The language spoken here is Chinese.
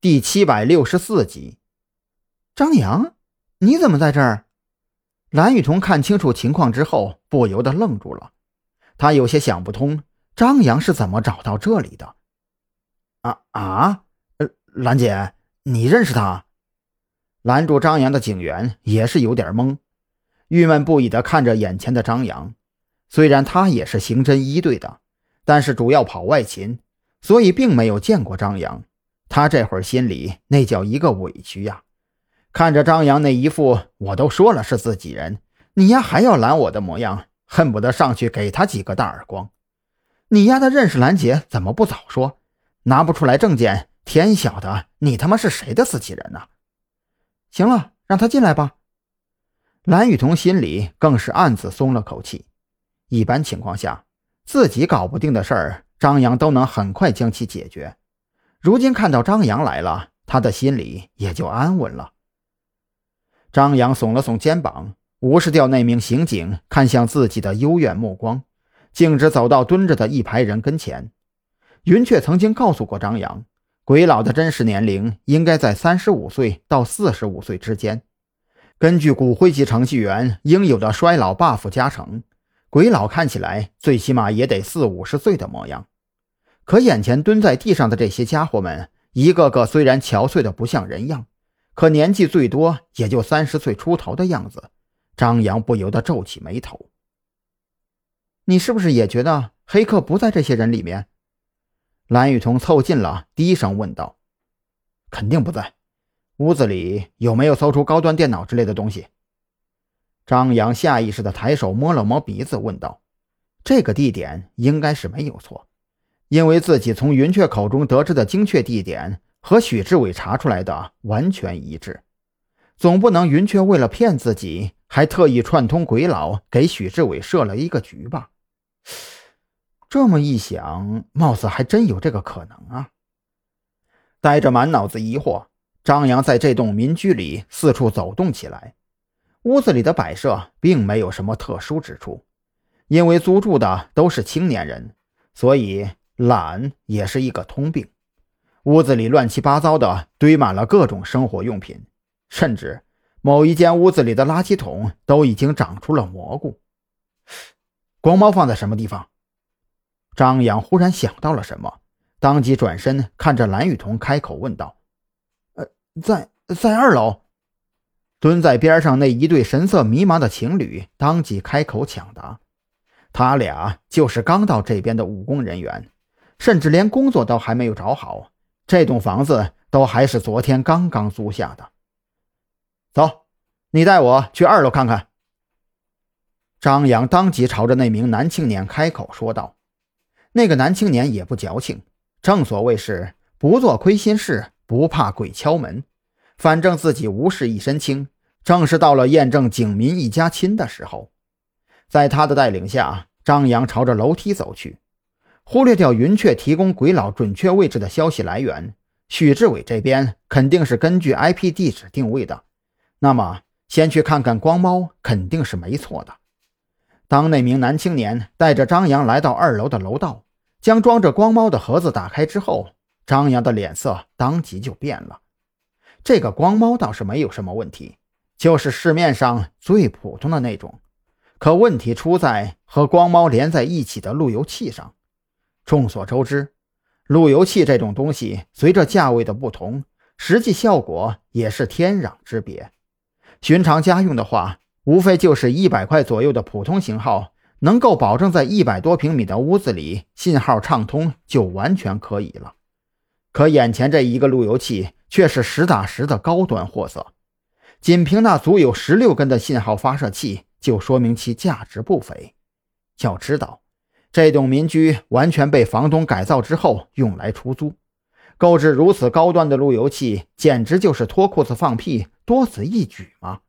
第七百六十四集，张扬，你怎么在这儿？蓝雨桐看清楚情况之后，不由得愣住了。他有些想不通，张扬是怎么找到这里的？啊啊！呃，兰姐，你认识他？拦住张扬的警员也是有点懵，郁闷不已的看着眼前的张扬。虽然他也是刑侦一队的，但是主要跑外勤，所以并没有见过张扬。他这会儿心里那叫一个委屈呀！看着张扬那一副我都说了是自己人，你丫还要拦我的模样，恨不得上去给他几个大耳光。你丫的认识兰姐，怎么不早说？拿不出来证件，天晓得你他妈是谁的自己人呢？行了，让他进来吧。蓝雨桐心里更是暗自松了口气。一般情况下，自己搞不定的事儿，张扬都能很快将其解决。如今看到张扬来了，他的心里也就安稳了。张扬耸了耸肩膀，无视掉那名刑警看向自己的幽怨目光，径直走到蹲着的一排人跟前。云雀曾经告诉过张扬，鬼佬的真实年龄应该在三十五岁到四十五岁之间。根据骨灰级程序员应有的衰老 buff 加成，鬼佬看起来最起码也得四五十岁的模样。可眼前蹲在地上的这些家伙们，一个个虽然憔悴的不像人样，可年纪最多也就三十岁出头的样子。张扬不由得皱起眉头：“你是不是也觉得黑客不在这些人里面？”蓝雨桐凑近了，低声问道：“肯定不在。屋子里有没有搜出高端电脑之类的东西？”张扬下意识地抬手摸了摸鼻子，问道：“这个地点应该是没有错。”因为自己从云雀口中得知的精确地点和许志伟查出来的完全一致，总不能云雀为了骗自己，还特意串通鬼佬给许志伟设了一个局吧？这么一想，貌似还真有这个可能啊！带着满脑子疑惑，张扬在这栋民居里四处走动起来。屋子里的摆设并没有什么特殊之处，因为租住的都是青年人，所以。懒也是一个通病，屋子里乱七八糟的堆满了各种生活用品，甚至某一间屋子里的垃圾桶都已经长出了蘑菇。光猫放在什么地方？张扬忽然想到了什么，当即转身看着蓝雨桐开口问道：“呃，在在二楼。”蹲在边上那一对神色迷茫的情侣当即开口抢答：“他俩就是刚到这边的务工人员。”甚至连工作都还没有找好，这栋房子都还是昨天刚刚租下的。走，你带我去二楼看看。张扬当即朝着那名男青年开口说道。那个男青年也不矫情，正所谓是不做亏心事，不怕鬼敲门。反正自己无事一身轻，正是到了验证警民一家亲的时候。在他的带领下，张扬朝着楼梯走去。忽略掉云雀提供鬼佬准确位置的消息来源，许志伟这边肯定是根据 IP 地址定位的。那么，先去看看光猫肯定是没错的。当那名男青年带着张扬来到二楼的楼道，将装着光猫的盒子打开之后，张扬的脸色当即就变了。这个光猫倒是没有什么问题，就是市面上最普通的那种。可问题出在和光猫连在一起的路由器上。众所周知，路由器这种东西，随着价位的不同，实际效果也是天壤之别。寻常家用的话，无非就是一百块左右的普通型号，能够保证在一百多平米的屋子里信号畅通，就完全可以了。可眼前这一个路由器却是实打实的高端货色，仅凭那足有十六根的信号发射器，就说明其价值不菲。要知道。这栋民居完全被房东改造之后用来出租，购置如此高端的路由器，简直就是脱裤子放屁，多此一举嘛！